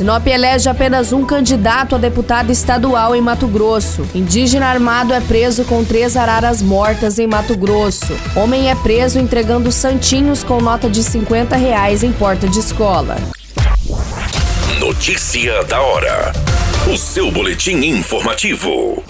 Sinop elege apenas um candidato a deputado estadual em Mato Grosso. Indígena armado é preso com três araras mortas em Mato Grosso. Homem é preso entregando santinhos com nota de 50 reais em porta de escola. Notícia da hora. O seu boletim informativo.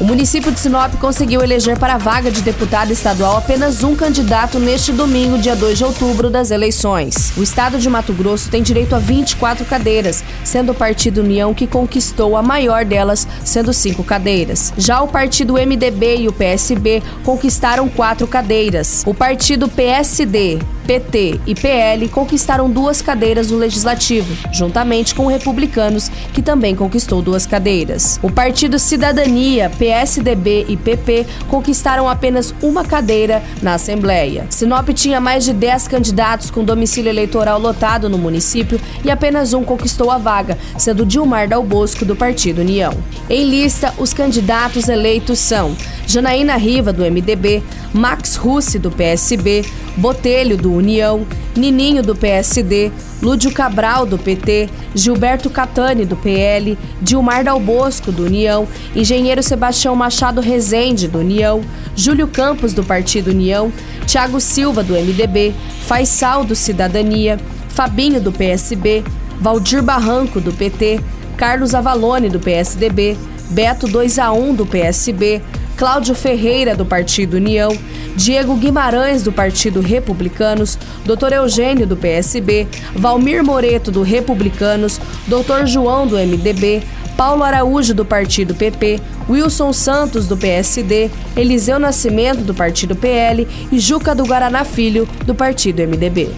O município de Sinop conseguiu eleger para a vaga de deputado estadual apenas um candidato neste domingo, dia 2 de outubro, das eleições. O estado de Mato Grosso tem direito a 24 cadeiras, sendo o Partido União que conquistou a maior delas, sendo cinco cadeiras. Já o partido MDB e o PSB conquistaram quatro cadeiras. O partido PSD, PT e PL conquistaram duas cadeiras no Legislativo, juntamente com Republicanos, que também conquistou duas cadeiras. O Partido Cidadania, PSDB e PP conquistaram apenas uma cadeira na Assembleia. Sinop tinha mais de 10 candidatos com domicílio eleitoral lotado no município e apenas um conquistou a vaga, sendo Dilmar Dal Bosco, do Partido União. Em lista, os candidatos eleitos são Janaína Riva, do MDB, Max Russi, do PSB, Botelho, do União, Nininho, do PSD, Lúdio Cabral, do PT, Gilberto Catani, do PL, Dilmar Dal Bosco, do União, Engenheiro Sebastião Machado Rezende, do União, Júlio Campos, do Partido União, Tiago Silva, do MDB, Faisal, do Cidadania, Fabinho, do PSB, Valdir Barranco, do PT, Carlos Avalone, do PSDB, Beto 2 a 1 do PSB, Cláudio Ferreira, do Partido União, Diego Guimarães, do Partido Republicanos, Dr. Eugênio, do PSB, Valmir Moreto, do Republicanos, Dr. João, do MDB, Paulo Araújo, do Partido PP, Wilson Santos, do PSD, Eliseu Nascimento, do Partido PL e Juca do Guaraná Filho, do Partido MDB.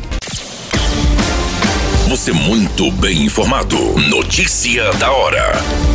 Você muito bem informado. Notícia da hora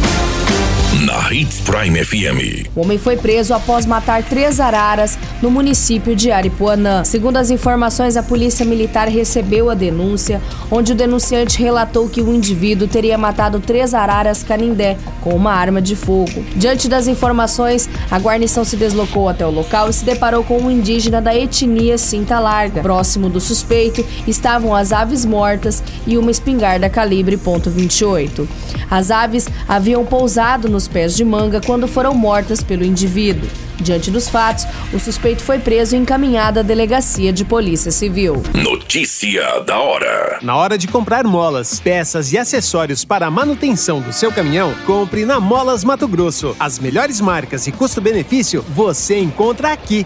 na Hits Prime FM. O homem foi preso após matar três araras no município de Aripuanã. Segundo as informações, a polícia militar recebeu a denúncia, onde o denunciante relatou que o indivíduo teria matado três araras canindé com uma arma de fogo. Diante das informações, a guarnição se deslocou até o local e se deparou com um indígena da etnia Cinta Larga. Próximo do suspeito estavam as aves mortas e uma espingarda calibre .28. As aves haviam pousado nos pés de manga quando foram mortas pelo indivíduo. Diante dos fatos, o suspeito foi preso e encaminhado à delegacia de polícia civil. Notícia da hora. Na hora de comprar molas, peças e acessórios para a manutenção do seu caminhão, compre na Molas Mato Grosso. As melhores marcas e custo-benefício você encontra aqui.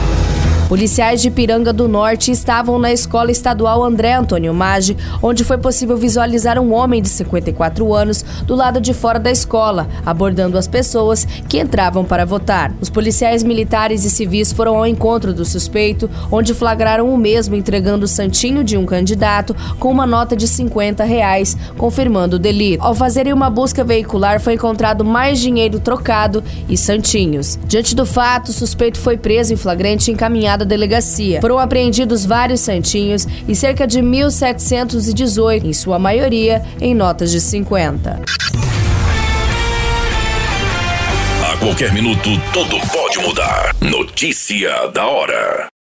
Policiais de Piranga do Norte estavam na escola estadual André Antônio Maggi, onde foi possível visualizar um homem de 54 anos do lado de fora da escola, abordando as pessoas que entravam para votar. Os policiais militares e civis foram ao encontro do suspeito, onde flagraram o mesmo entregando o santinho de um candidato com uma nota de 50 reais, confirmando o delito. Ao fazerem uma busca veicular, foi encontrado mais dinheiro trocado e santinhos. Diante do fato, o suspeito foi preso em flagrante e encaminhado da delegacia. Foram apreendidos vários santinhos e cerca de 1.718, em sua maioria em notas de 50. A qualquer minuto, tudo pode mudar. Notícia da hora.